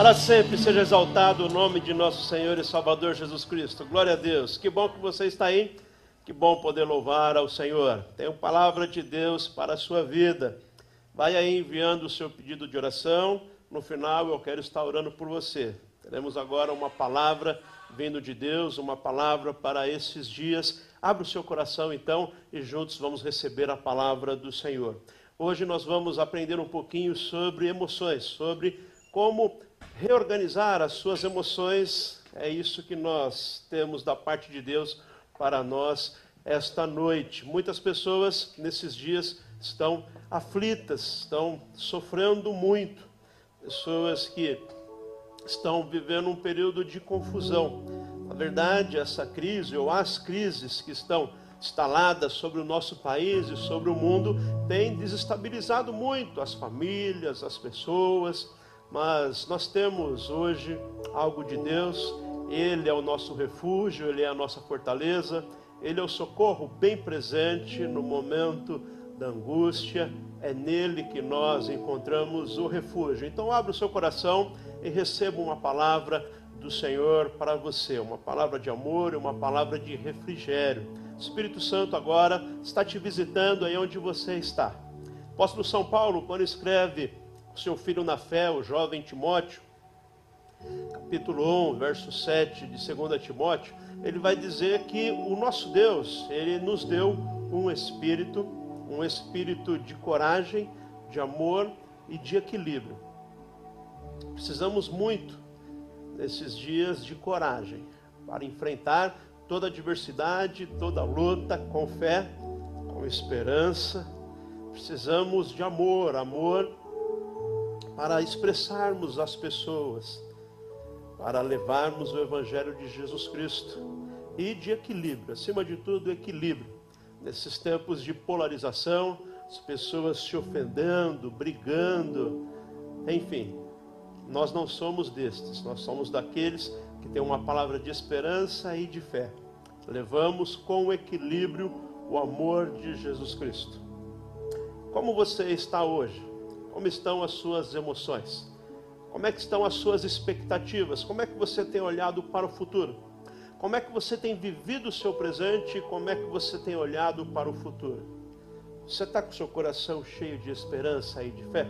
Para sempre seja exaltado o nome de nosso Senhor e Salvador Jesus Cristo. Glória a Deus. Que bom que você está aí. Que bom poder louvar ao Senhor. Tenho palavra de Deus para a sua vida. Vai aí enviando o seu pedido de oração. No final eu quero estar orando por você. Teremos agora uma palavra vindo de Deus, uma palavra para esses dias. Abra o seu coração então e juntos vamos receber a palavra do Senhor. Hoje nós vamos aprender um pouquinho sobre emoções, sobre como reorganizar as suas emoções. É isso que nós temos da parte de Deus para nós esta noite. Muitas pessoas nesses dias estão aflitas, estão sofrendo muito. Pessoas que estão vivendo um período de confusão. Na verdade, essa crise ou as crises que estão instaladas sobre o nosso país e sobre o mundo têm desestabilizado muito as famílias, as pessoas mas nós temos hoje algo de Deus, Ele é o nosso refúgio, Ele é a nossa fortaleza, Ele é o socorro bem presente no momento da angústia, é nele que nós encontramos o refúgio. Então, abra o seu coração e receba uma palavra do Senhor para você, uma palavra de amor e uma palavra de refrigério. O Espírito Santo agora está te visitando aí onde você está. O apóstolo São Paulo, quando escreve seu filho na fé, o jovem Timóteo, capítulo 1, verso 7 de 2 Timóteo, ele vai dizer que o nosso Deus, ele nos deu um espírito, um espírito de coragem, de amor e de equilíbrio. Precisamos muito nesses dias de coragem para enfrentar toda adversidade, toda luta com fé, com esperança. Precisamos de amor, amor para expressarmos às pessoas, para levarmos o Evangelho de Jesus Cristo e de equilíbrio, acima de tudo, equilíbrio. Nesses tempos de polarização, as pessoas se ofendendo, brigando, enfim, nós não somos destes, nós somos daqueles que têm uma palavra de esperança e de fé. Levamos com equilíbrio o amor de Jesus Cristo. Como você está hoje? Como estão as suas emoções? Como é que estão as suas expectativas? Como é que você tem olhado para o futuro? Como é que você tem vivido o seu presente como é que você tem olhado para o futuro? Você está com o seu coração cheio de esperança e de fé?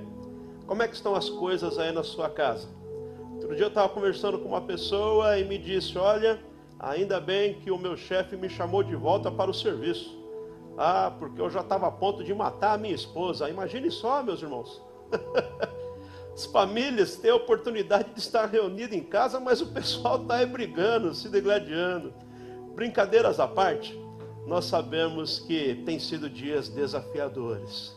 Como é que estão as coisas aí na sua casa? Outro dia eu estava conversando com uma pessoa e me disse: Olha, ainda bem que o meu chefe me chamou de volta para o serviço. Ah, porque eu já estava a ponto de matar a minha esposa. Imagine só, meus irmãos. As famílias têm a oportunidade de estar reunidas em casa, mas o pessoal está brigando, se degladiando. Brincadeiras à parte, nós sabemos que tem sido dias desafiadores.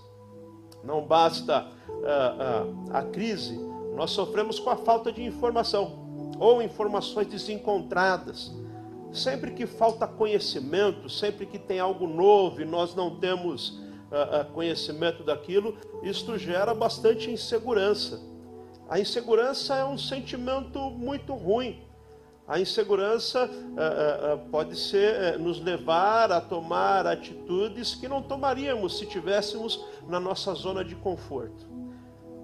Não basta uh, uh, a crise, nós sofremos com a falta de informação ou informações desencontradas. Sempre que falta conhecimento, sempre que tem algo novo e nós não temos conhecimento daquilo, isto gera bastante insegurança. A insegurança é um sentimento muito ruim. A insegurança pode ser nos levar a tomar atitudes que não tomaríamos se tivéssemos na nossa zona de conforto.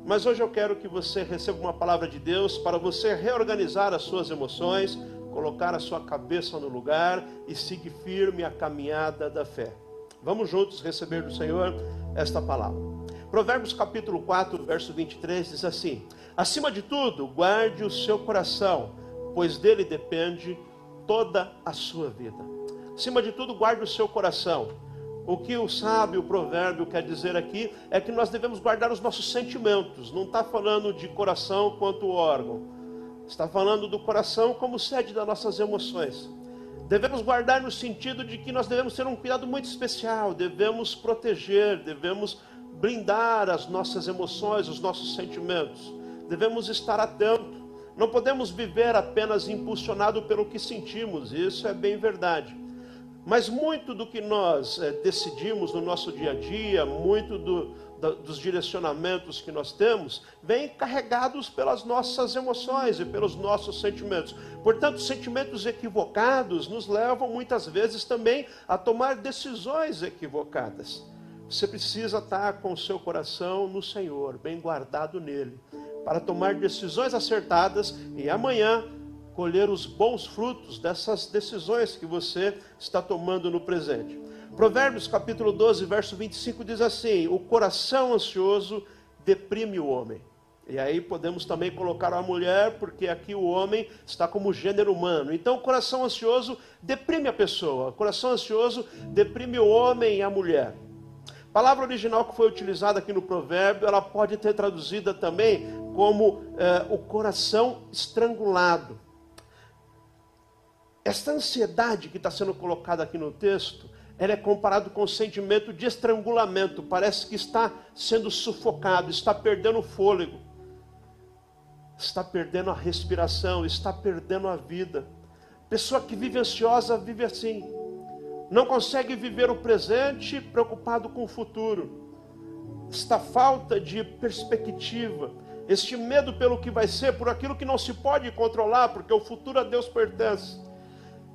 Mas hoje eu quero que você receba uma palavra de Deus para você reorganizar as suas emoções, colocar a sua cabeça no lugar e seguir firme a caminhada da fé. Vamos juntos receber do Senhor esta palavra. Provérbios capítulo 4, verso 23 diz assim: Acima de tudo, guarde o seu coração, pois dele depende toda a sua vida. Acima de tudo, guarde o seu coração. O que o sábio provérbio quer dizer aqui é que nós devemos guardar os nossos sentimentos. Não está falando de coração quanto órgão. Está falando do coração como sede das nossas emoções. Devemos guardar no sentido de que nós devemos ter um cuidado muito especial, devemos proteger, devemos blindar as nossas emoções, os nossos sentimentos. Devemos estar atento. Não podemos viver apenas impulsionado pelo que sentimos, isso é bem verdade. Mas muito do que nós é, decidimos no nosso dia a dia, muito do, da, dos direcionamentos que nós temos, vem carregados pelas nossas emoções e pelos nossos sentimentos. Portanto, sentimentos equivocados nos levam muitas vezes também a tomar decisões equivocadas. Você precisa estar com o seu coração no Senhor, bem guardado nele, para tomar decisões acertadas e amanhã colher os bons frutos dessas decisões que você está tomando no presente. Provérbios capítulo 12, verso 25 diz assim: O coração ansioso deprime o homem. E aí podemos também colocar a mulher, porque aqui o homem está como gênero humano. Então o coração ansioso deprime a pessoa. O coração ansioso deprime o homem e a mulher. A palavra original que foi utilizada aqui no provérbio, ela pode ter traduzida também como eh, o coração estrangulado. Esta ansiedade que está sendo colocada aqui no texto, ela é comparado com o sentimento de estrangulamento. Parece que está sendo sufocado, está perdendo o fôlego, está perdendo a respiração, está perdendo a vida. Pessoa que vive ansiosa vive assim. Não consegue viver o presente preocupado com o futuro. Esta falta de perspectiva, este medo pelo que vai ser, por aquilo que não se pode controlar, porque o futuro a Deus pertence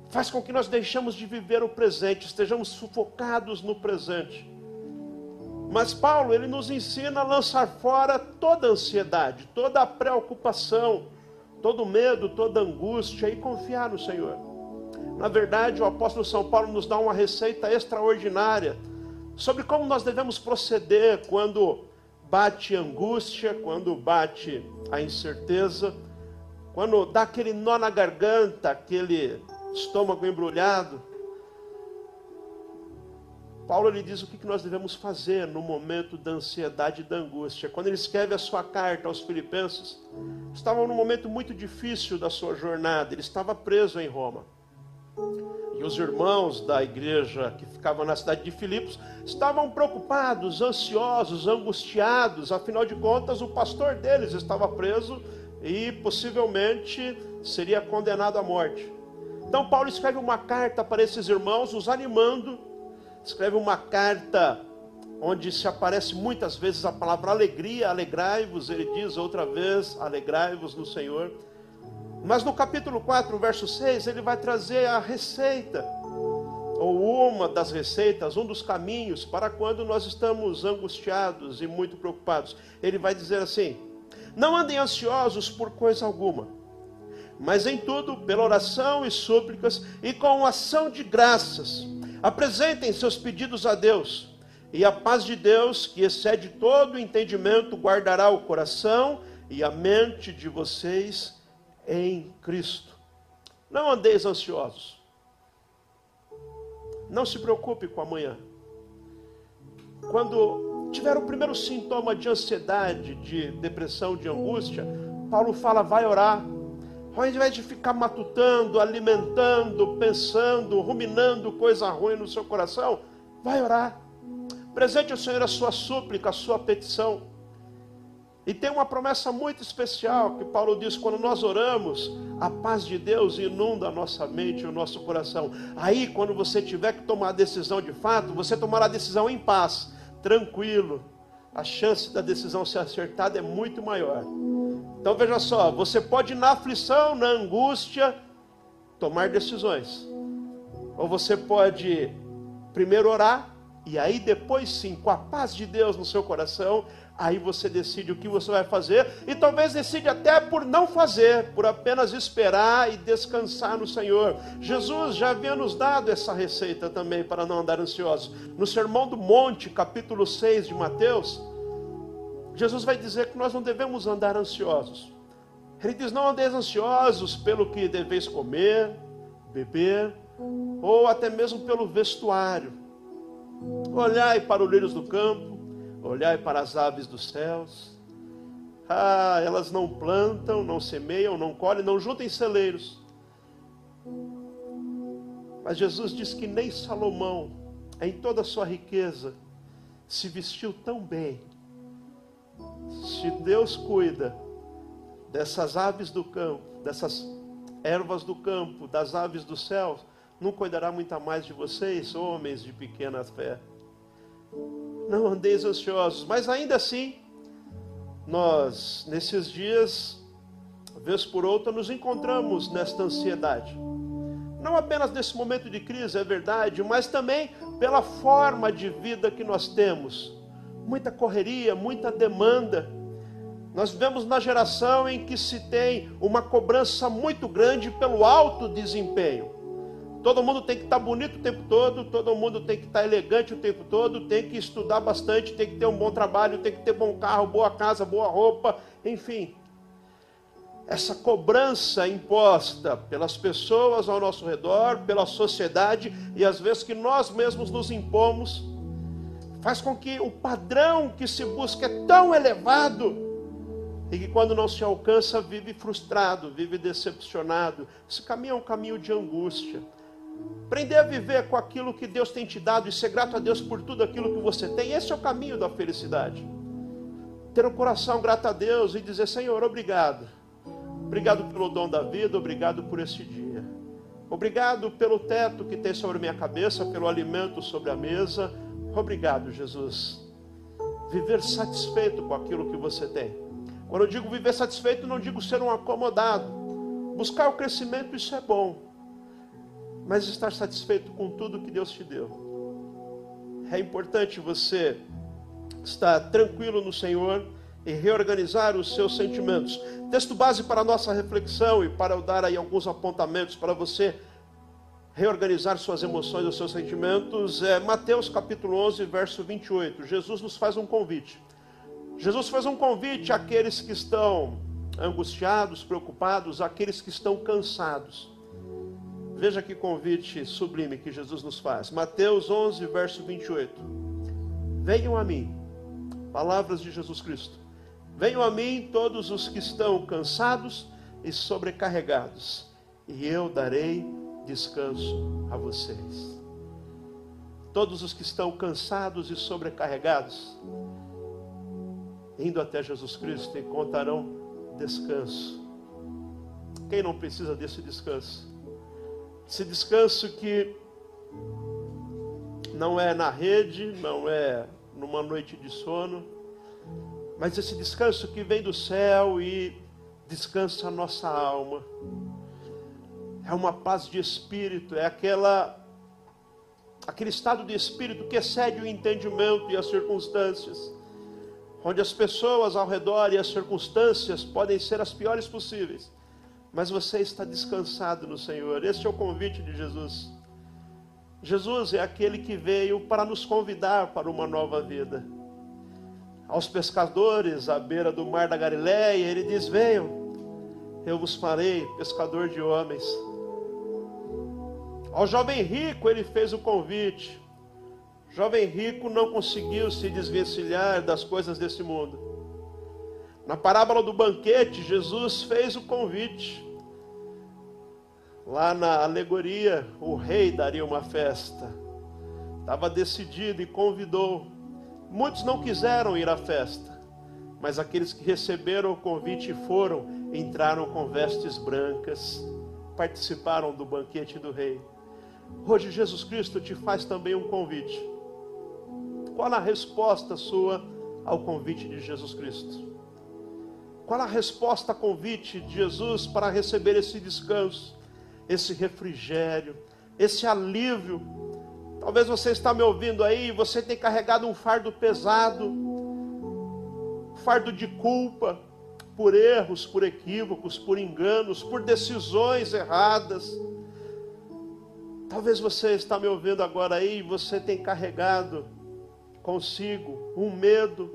faz com que nós deixamos de viver o presente, estejamos sufocados no presente. Mas Paulo, ele nos ensina a lançar fora toda ansiedade, toda preocupação, todo medo, toda angústia e confiar no Senhor. Na verdade, o apóstolo São Paulo nos dá uma receita extraordinária sobre como nós devemos proceder quando bate angústia, quando bate a incerteza, quando dá aquele nó na garganta, aquele estômago embrulhado. Paulo lhe diz o que nós devemos fazer no momento da ansiedade e da angústia. Quando ele escreve a sua carta aos Filipenses, estava num momento muito difícil da sua jornada, ele estava preso em Roma. E os irmãos da igreja que ficavam na cidade de Filipos estavam preocupados, ansiosos, angustiados, afinal de contas, o pastor deles estava preso e possivelmente seria condenado à morte. Então Paulo escreve uma carta para esses irmãos, os animando, escreve uma carta onde se aparece muitas vezes a palavra alegria, alegrai-vos, ele diz outra vez, alegrai-vos no Senhor. Mas no capítulo 4, verso 6, ele vai trazer a receita, ou uma das receitas, um dos caminhos para quando nós estamos angustiados e muito preocupados. Ele vai dizer assim: Não andem ansiosos por coisa alguma mas em tudo, pela oração e súplicas e com ação de graças, apresentem seus pedidos a Deus. E a paz de Deus, que excede todo o entendimento, guardará o coração e a mente de vocês em Cristo. Não andeis ansiosos. Não se preocupe com amanhã. Quando tiver o primeiro sintoma de ansiedade, de depressão, de angústia, Paulo fala: vai orar ao invés de ficar matutando, alimentando, pensando, ruminando coisa ruim no seu coração, vai orar. Presente ao Senhor a sua súplica, a sua petição. E tem uma promessa muito especial que Paulo diz: quando nós oramos, a paz de Deus inunda a nossa mente e o nosso coração. Aí, quando você tiver que tomar a decisão de fato, você tomará a decisão em paz, tranquilo. A chance da decisão ser acertada é muito maior. Então veja só, você pode na aflição, na angústia, tomar decisões. Ou você pode primeiro orar e aí depois sim, com a paz de Deus no seu coração, aí você decide o que você vai fazer e talvez decide até por não fazer, por apenas esperar e descansar no Senhor. Jesus já havia nos dado essa receita também para não andar ansiosos. No Sermão do Monte, capítulo 6 de Mateus, Jesus vai dizer que nós não devemos andar ansiosos. Ele diz: Não andeis ansiosos pelo que deveis comer, beber, ou até mesmo pelo vestuário. Olhai para os lírios do campo, olhai para as aves dos céus. Ah, elas não plantam, não semeiam, não colhem, não juntem celeiros. Mas Jesus diz que nem Salomão, em toda a sua riqueza, se vestiu tão bem se Deus cuida dessas aves do campo, dessas ervas do campo, das aves do céu, não cuidará muito mais de vocês, homens de pequena fé. Não andeis ansiosos, mas ainda assim, nós, nesses dias, vez por outra, nos encontramos nesta ansiedade. Não apenas nesse momento de crise, é verdade, mas também pela forma de vida que nós temos muita correria, muita demanda. Nós vivemos na geração em que se tem uma cobrança muito grande pelo alto desempenho. Todo mundo tem que estar bonito o tempo todo, todo mundo tem que estar elegante o tempo todo, tem que estudar bastante, tem que ter um bom trabalho, tem que ter bom carro, boa casa, boa roupa, enfim. Essa cobrança imposta pelas pessoas ao nosso redor, pela sociedade e às vezes que nós mesmos nos impomos, faz com que o padrão que se busca é tão elevado e que quando não se alcança, vive frustrado, vive decepcionado. Esse caminho é um caminho de angústia. Aprender a viver com aquilo que Deus tem te dado e ser grato a Deus por tudo aquilo que você tem, esse é o caminho da felicidade. Ter um coração grato a Deus e dizer: Senhor, obrigado. Obrigado pelo dom da vida, obrigado por esse dia. Obrigado pelo teto que tem sobre minha cabeça, pelo alimento sobre a mesa. Obrigado, Jesus. Viver satisfeito com aquilo que você tem. Quando eu digo viver satisfeito, não digo ser um acomodado. Buscar o crescimento, isso é bom. Mas estar satisfeito com tudo que Deus te deu. É importante você estar tranquilo no Senhor e reorganizar os seus sentimentos. Texto base para a nossa reflexão e para eu dar aí alguns apontamentos para você reorganizar suas emoções, os seus sentimentos, é Mateus capítulo 11, verso 28. Jesus nos faz um convite. Jesus faz um convite àqueles que estão angustiados, preocupados, àqueles que estão cansados. Veja que convite sublime que Jesus nos faz. Mateus 11, verso 28. Venham a mim, palavras de Jesus Cristo. Venham a mim todos os que estão cansados e sobrecarregados, e eu darei descanso a vocês. Todos os que estão cansados e sobrecarregados, indo até Jesus Cristo, encontrarão descanso. Quem não precisa desse descanso? Esse descanso que não é na rede, não é numa noite de sono, mas esse descanso que vem do céu e descansa a nossa alma. É uma paz de espírito, é aquela aquele estado de espírito que excede o entendimento e as circunstâncias onde as pessoas ao redor e as circunstâncias podem ser as piores possíveis, mas você está descansado no Senhor. Este é o convite de Jesus. Jesus é aquele que veio para nos convidar para uma nova vida. Aos pescadores à beira do mar da Galiléia, ele diz: Venham, eu vos farei pescador de homens. Ao jovem rico, ele fez o convite: jovem rico não conseguiu se desvencilhar das coisas desse mundo. Na parábola do banquete, Jesus fez o convite. Lá na alegoria, o rei daria uma festa. Estava decidido e convidou. Muitos não quiseram ir à festa, mas aqueles que receberam o convite foram, entraram com vestes brancas, participaram do banquete do rei. Hoje Jesus Cristo te faz também um convite qual a resposta sua ao convite de Jesus Cristo? Qual a resposta ao convite de Jesus para receber esse descanso, esse refrigério, esse alívio? Talvez você está me ouvindo aí, você tem carregado um fardo pesado, fardo de culpa, por erros, por equívocos, por enganos, por decisões erradas. Talvez você está me ouvindo agora aí, você tem carregado consigo um medo,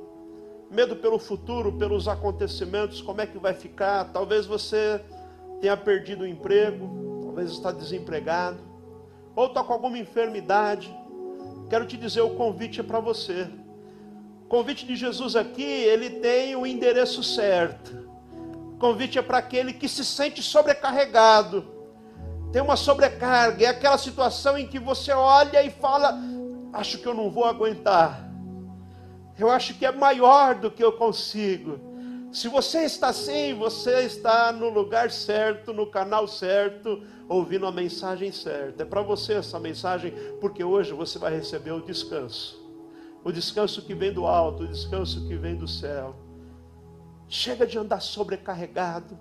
medo pelo futuro, pelos acontecimentos, como é que vai ficar? Talvez você tenha perdido o emprego, talvez está desempregado, ou está com alguma enfermidade. Quero te dizer, o convite é para você. O convite de Jesus aqui, ele tem o endereço certo. O convite é para aquele que se sente sobrecarregado. Tem uma sobrecarga, é aquela situação em que você olha e fala: acho que eu não vou aguentar. Eu acho que é maior do que eu consigo. Se você está assim, você está no lugar certo, no canal certo, ouvindo a mensagem certa. É para você essa mensagem, porque hoje você vai receber o descanso. O descanso que vem do alto, o descanso que vem do céu. Chega de andar sobrecarregado.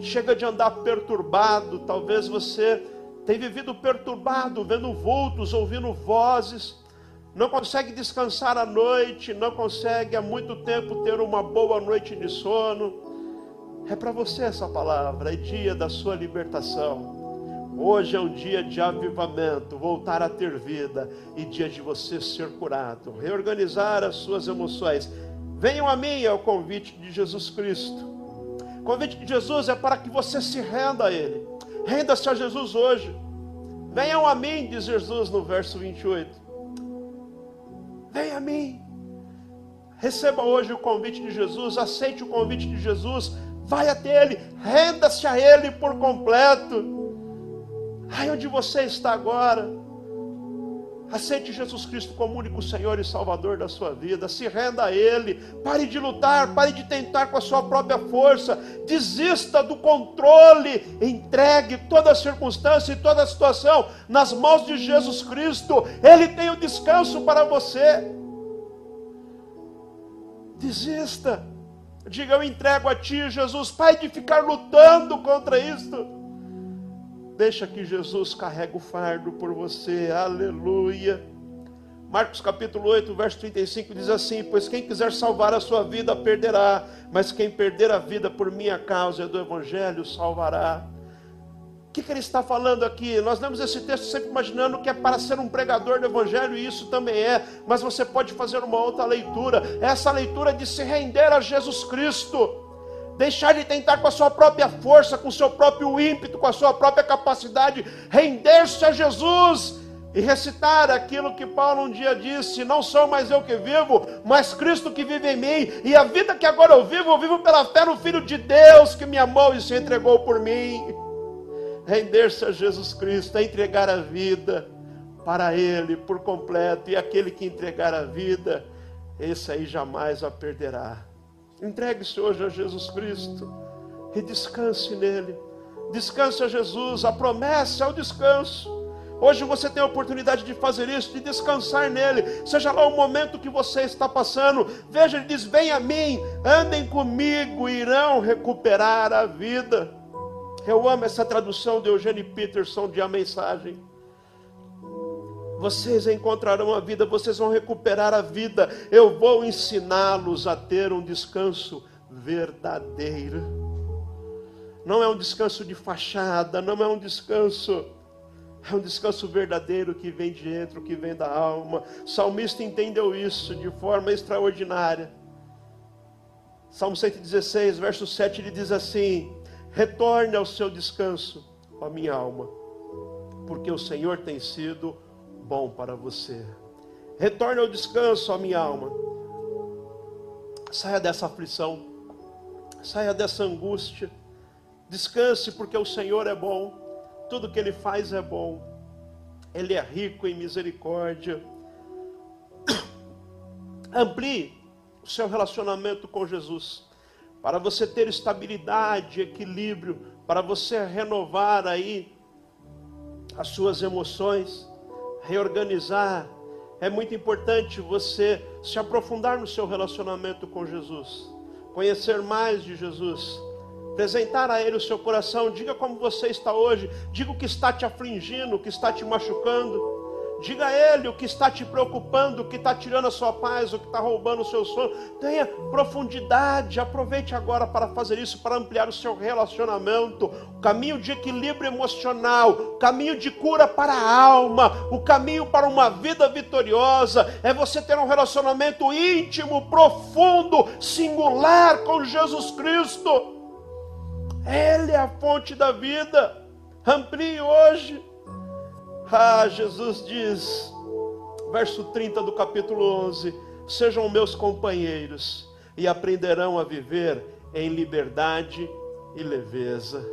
Chega de andar perturbado. Talvez você tem vivido perturbado, vendo vultos, ouvindo vozes. não consegue descansar à noite, não consegue há muito tempo ter uma boa noite de sono. É para você essa palavra, é dia da sua libertação. Hoje é um dia de avivamento, voltar a ter vida e dia de você ser curado, reorganizar as suas emoções. Venham a mim, é o convite de Jesus Cristo. Convite de Jesus é para que você se renda a Ele. Renda-se a Jesus hoje. Venham a mim, diz Jesus no verso 28. Venha a mim. Receba hoje o convite de Jesus, aceite o convite de Jesus, vai até Ele, renda-se a Ele por completo. Aí onde você está agora, Aceite Jesus Cristo como único Senhor e Salvador da sua vida. Se renda a Ele. Pare de lutar, pare de tentar com a sua própria força. Desista do controle. Entregue toda a circunstância e toda a situação nas mãos de Jesus Cristo. Ele tem o descanso para você. Desista. Diga: Eu entrego a Ti, Jesus. Pai, de ficar lutando contra isto. Deixa que Jesus carregue o fardo por você. Aleluia. Marcos capítulo 8, verso 35 diz assim: Pois quem quiser salvar a sua vida perderá, mas quem perder a vida por minha causa e do Evangelho salvará. O que, que ele está falando aqui? Nós lemos esse texto sempre imaginando que é para ser um pregador do Evangelho, e isso também é, mas você pode fazer uma outra leitura. Essa leitura de se render a Jesus Cristo deixar de tentar com a sua própria força, com o seu próprio ímpeto, com a sua própria capacidade, render-se a Jesus e recitar aquilo que Paulo um dia disse: Não sou mais eu que vivo, mas Cristo que vive em mim, e a vida que agora eu vivo, eu vivo pela fé no Filho de Deus que me amou e se entregou por mim. Render-se a Jesus Cristo, é entregar a vida para Ele por completo, e aquele que entregar a vida, esse aí jamais a perderá. Entregue-se hoje a Jesus Cristo e descanse nele. Descanse a Jesus, a promessa é o descanso. Hoje você tem a oportunidade de fazer isso, de descansar nele, seja lá o momento que você está passando. Veja, ele diz: Vem a mim, andem comigo, irão recuperar a vida. Eu amo essa tradução de Eugênio Peterson de A Mensagem. Vocês encontrarão a vida, vocês vão recuperar a vida. Eu vou ensiná-los a ter um descanso verdadeiro. Não é um descanso de fachada, não é um descanso, é um descanso verdadeiro que vem de dentro, que vem da alma. O salmista entendeu isso de forma extraordinária. Salmo 116, verso 7, ele diz assim: Retorne ao seu descanso, ó minha alma, porque o Senhor tem sido bom para você. Retorne ao descanso, a minha alma. Saia dessa aflição, saia dessa angústia. Descanse, porque o Senhor é bom, tudo que Ele faz é bom, Ele é rico em misericórdia. Amplie o seu relacionamento com Jesus, para você ter estabilidade, equilíbrio, para você renovar aí as suas emoções reorganizar. É muito importante você se aprofundar no seu relacionamento com Jesus, conhecer mais de Jesus, apresentar a Ele o seu coração. Diga como você está hoje, diga o que está te afligindo, o que está te machucando. Diga a Ele o que está te preocupando, o que está tirando a sua paz, o que está roubando o seu sono. Tenha profundidade, aproveite agora para fazer isso, para ampliar o seu relacionamento. O caminho de equilíbrio emocional, o caminho de cura para a alma, o caminho para uma vida vitoriosa é você ter um relacionamento íntimo, profundo, singular com Jesus Cristo. Ele é a fonte da vida. Amplie hoje. Ah, Jesus diz, verso 30 do capítulo 11: Sejam meus companheiros e aprenderão a viver em liberdade e leveza.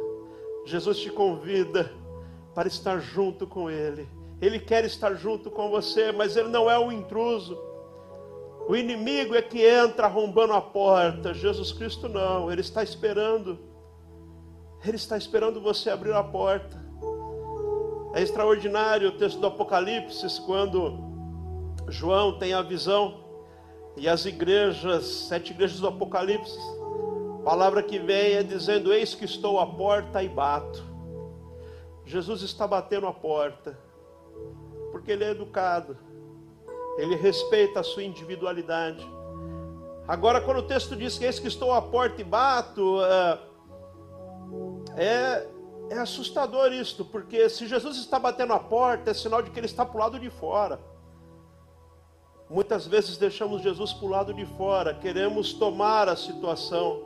Jesus te convida para estar junto com Ele. Ele quer estar junto com você, mas Ele não é um intruso. O inimigo é que entra arrombando a porta. Jesus Cristo não, Ele está esperando. Ele está esperando você abrir a porta. É extraordinário o texto do Apocalipse, quando João tem a visão e as igrejas, sete igrejas do Apocalipse, a palavra que vem é dizendo: Eis que estou à porta e bato. Jesus está batendo a porta, porque Ele é educado, Ele respeita a sua individualidade. Agora, quando o texto diz que eis que estou à porta e bato, é, é, assustador isto, porque se Jesus está batendo a porta, é sinal de que ele está para o lado de fora. Muitas vezes deixamos Jesus para o lado de fora, queremos tomar a situação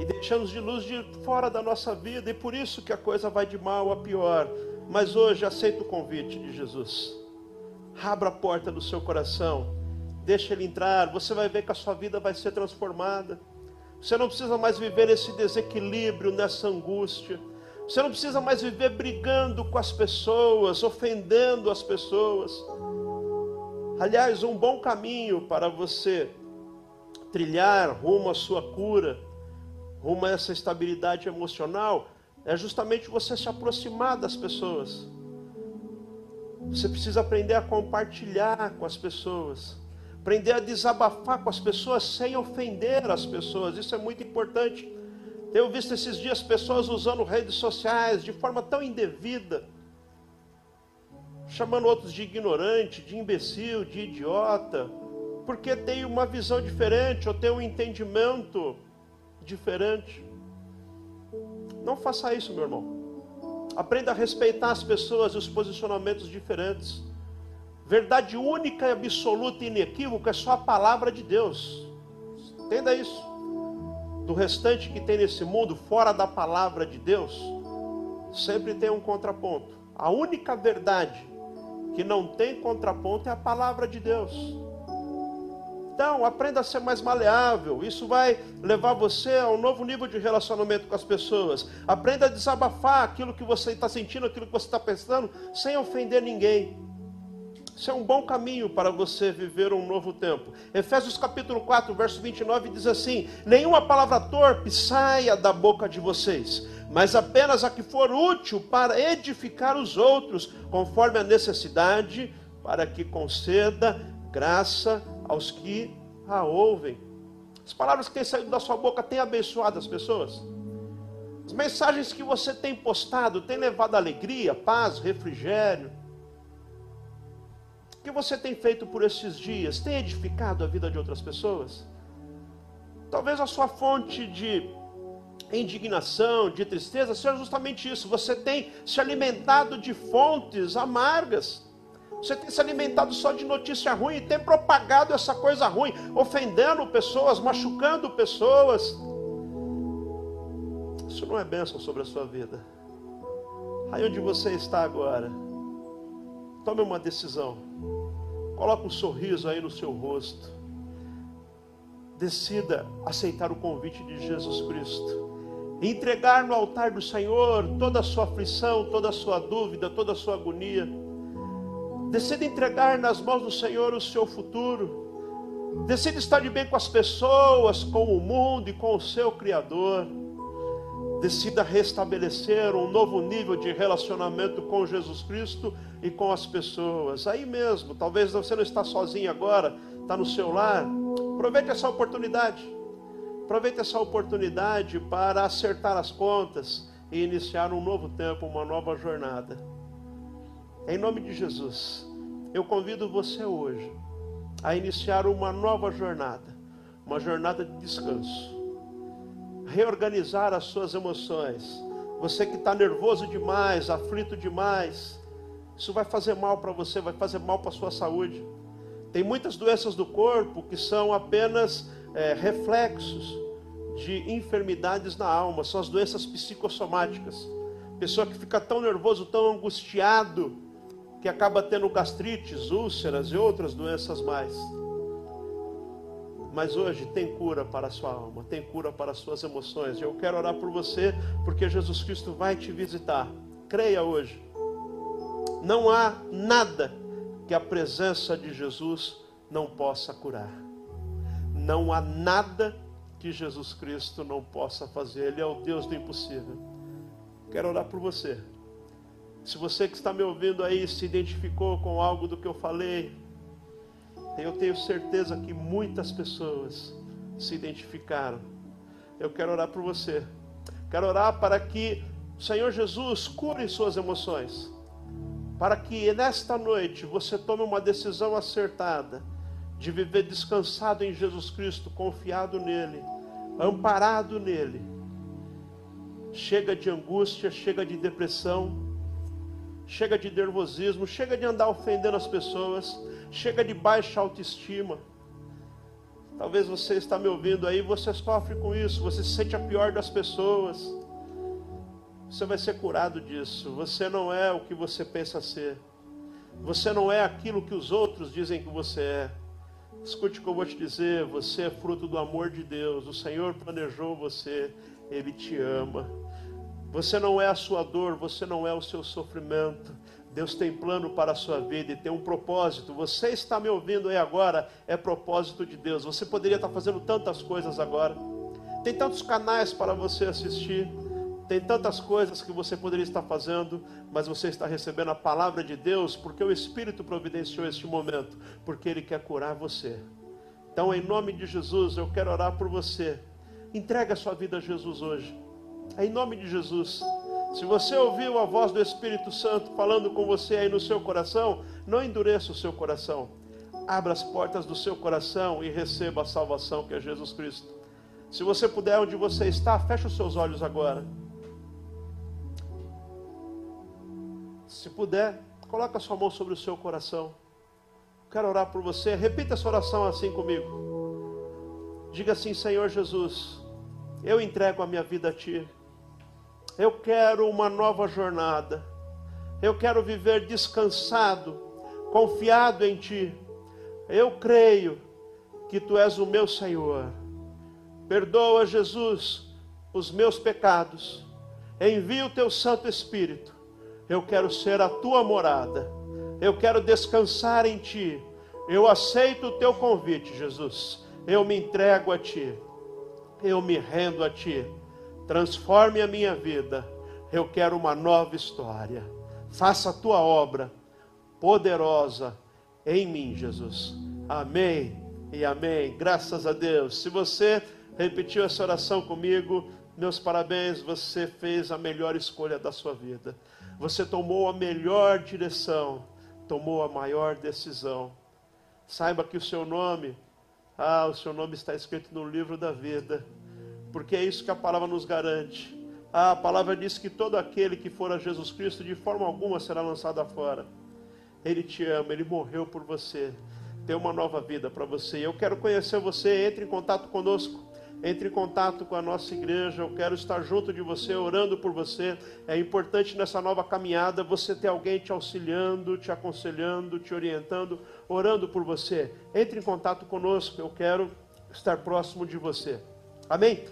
e deixamos de luz de fora da nossa vida, e por isso que a coisa vai de mal a pior. Mas hoje aceita o convite de Jesus. Abra a porta do seu coração, deixa ele entrar, você vai ver que a sua vida vai ser transformada. Você não precisa mais viver nesse desequilíbrio, nessa angústia. Você não precisa mais viver brigando com as pessoas, ofendendo as pessoas. Aliás, um bom caminho para você trilhar rumo à sua cura, rumo a essa estabilidade emocional, é justamente você se aproximar das pessoas. Você precisa aprender a compartilhar com as pessoas, aprender a desabafar com as pessoas sem ofender as pessoas. Isso é muito importante. Tenho visto esses dias pessoas usando redes sociais de forma tão indevida chamando outros de ignorante, de imbecil, de idiota, porque tem uma visão diferente ou tem um entendimento diferente. Não faça isso, meu irmão. Aprenda a respeitar as pessoas e os posicionamentos diferentes. Verdade única absoluta e inequívoca é só a palavra de Deus. Entenda isso. Do restante que tem nesse mundo, fora da palavra de Deus, sempre tem um contraponto. A única verdade que não tem contraponto é a palavra de Deus. Então, aprenda a ser mais maleável. Isso vai levar você a um novo nível de relacionamento com as pessoas. Aprenda a desabafar aquilo que você está sentindo, aquilo que você está pensando, sem ofender ninguém. Isso é um bom caminho para você viver um novo tempo. Efésios capítulo 4, verso 29 diz assim: Nenhuma palavra torpe saia da boca de vocês, mas apenas a que for útil para edificar os outros, conforme a necessidade, para que conceda graça aos que a ouvem. As palavras que têm saído da sua boca têm abençoado as pessoas. As mensagens que você tem postado têm levado alegria, paz, refrigério. Que você tem feito por esses dias? Tem edificado a vida de outras pessoas? Talvez a sua fonte de indignação, de tristeza, seja justamente isso. Você tem se alimentado de fontes amargas. Você tem se alimentado só de notícia ruim e tem propagado essa coisa ruim, ofendendo pessoas, machucando pessoas. Isso não é bênção sobre a sua vida. Aí onde você está agora, tome uma decisão. Coloque um sorriso aí no seu rosto. Decida aceitar o convite de Jesus Cristo entregar no altar do Senhor toda a sua aflição, toda a sua dúvida, toda a sua agonia. Decida entregar nas mãos do Senhor o seu futuro. Decida estar de bem com as pessoas, com o mundo e com o seu Criador. Decida restabelecer um novo nível de relacionamento com Jesus Cristo e com as pessoas. Aí mesmo, talvez você não está sozinho agora, está no seu lar. Aproveite essa oportunidade. Aproveite essa oportunidade para acertar as contas e iniciar um novo tempo, uma nova jornada. Em nome de Jesus, eu convido você hoje a iniciar uma nova jornada, uma jornada de descanso. Reorganizar as suas emoções. Você que está nervoso demais, aflito demais, isso vai fazer mal para você, vai fazer mal para a sua saúde. Tem muitas doenças do corpo que são apenas é, reflexos de enfermidades na alma, são as doenças psicossomáticas. Pessoa que fica tão nervoso, tão angustiado, que acaba tendo gastrites, úlceras e outras doenças mais. Mas hoje tem cura para a sua alma, tem cura para as suas emoções. Eu quero orar por você, porque Jesus Cristo vai te visitar. Creia hoje. Não há nada que a presença de Jesus não possa curar. Não há nada que Jesus Cristo não possa fazer. Ele é o Deus do impossível. Quero orar por você. Se você que está me ouvindo aí se identificou com algo do que eu falei, eu tenho certeza que muitas pessoas se identificaram. Eu quero orar por você. Quero orar para que o Senhor Jesus cure suas emoções para que nesta noite você tome uma decisão acertada de viver descansado em Jesus Cristo, confiado nele, amparado nele. Chega de angústia, chega de depressão, chega de nervosismo, chega de andar ofendendo as pessoas, chega de baixa autoestima. Talvez você está me ouvindo aí, você sofre com isso, você se sente a pior das pessoas. Você vai ser curado disso. Você não é o que você pensa ser. Você não é aquilo que os outros dizem que você é. Escute o que eu vou te dizer: você é fruto do amor de Deus. O Senhor planejou você, Ele te ama. Você não é a sua dor, você não é o seu sofrimento. Deus tem plano para a sua vida e tem um propósito. Você está me ouvindo aí agora, é propósito de Deus. Você poderia estar fazendo tantas coisas agora. Tem tantos canais para você assistir. Tem tantas coisas que você poderia estar fazendo, mas você está recebendo a palavra de Deus porque o Espírito providenciou este momento, porque Ele quer curar você. Então, em nome de Jesus, eu quero orar por você. Entrega a sua vida a Jesus hoje. Em nome de Jesus. Se você ouviu a voz do Espírito Santo falando com você aí no seu coração, não endureça o seu coração. Abra as portas do seu coração e receba a salvação que é Jesus Cristo. Se você puder, onde você está, feche os seus olhos agora. Se puder, coloque a sua mão sobre o seu coração. Quero orar por você. Repita essa oração assim comigo. Diga assim: Senhor Jesus, eu entrego a minha vida a Ti. Eu quero uma nova jornada. Eu quero viver descansado, confiado em Ti. Eu creio que Tu és o meu Senhor. Perdoa, Jesus, os meus pecados. Envia o Teu Santo Espírito. Eu quero ser a Tua morada. Eu quero descansar em Ti. Eu aceito o Teu convite, Jesus. Eu me entrego a Ti. Eu me rendo a Ti transforme a minha vida. Eu quero uma nova história. Faça a tua obra poderosa em mim, Jesus. Amém e amém. Graças a Deus. Se você repetiu essa oração comigo, meus parabéns, você fez a melhor escolha da sua vida. Você tomou a melhor direção, tomou a maior decisão. Saiba que o seu nome, ah, o seu nome está escrito no livro da vida porque é isso que a palavra nos garante. A palavra diz que todo aquele que for a Jesus Cristo, de forma alguma será lançado fora. Ele te ama, ele morreu por você. Tem uma nova vida para você. Eu quero conhecer você. Entre em contato conosco. Entre em contato com a nossa igreja. Eu quero estar junto de você, orando por você. É importante nessa nova caminhada você ter alguém te auxiliando, te aconselhando, te orientando, orando por você. Entre em contato conosco. Eu quero estar próximo de você. Amém?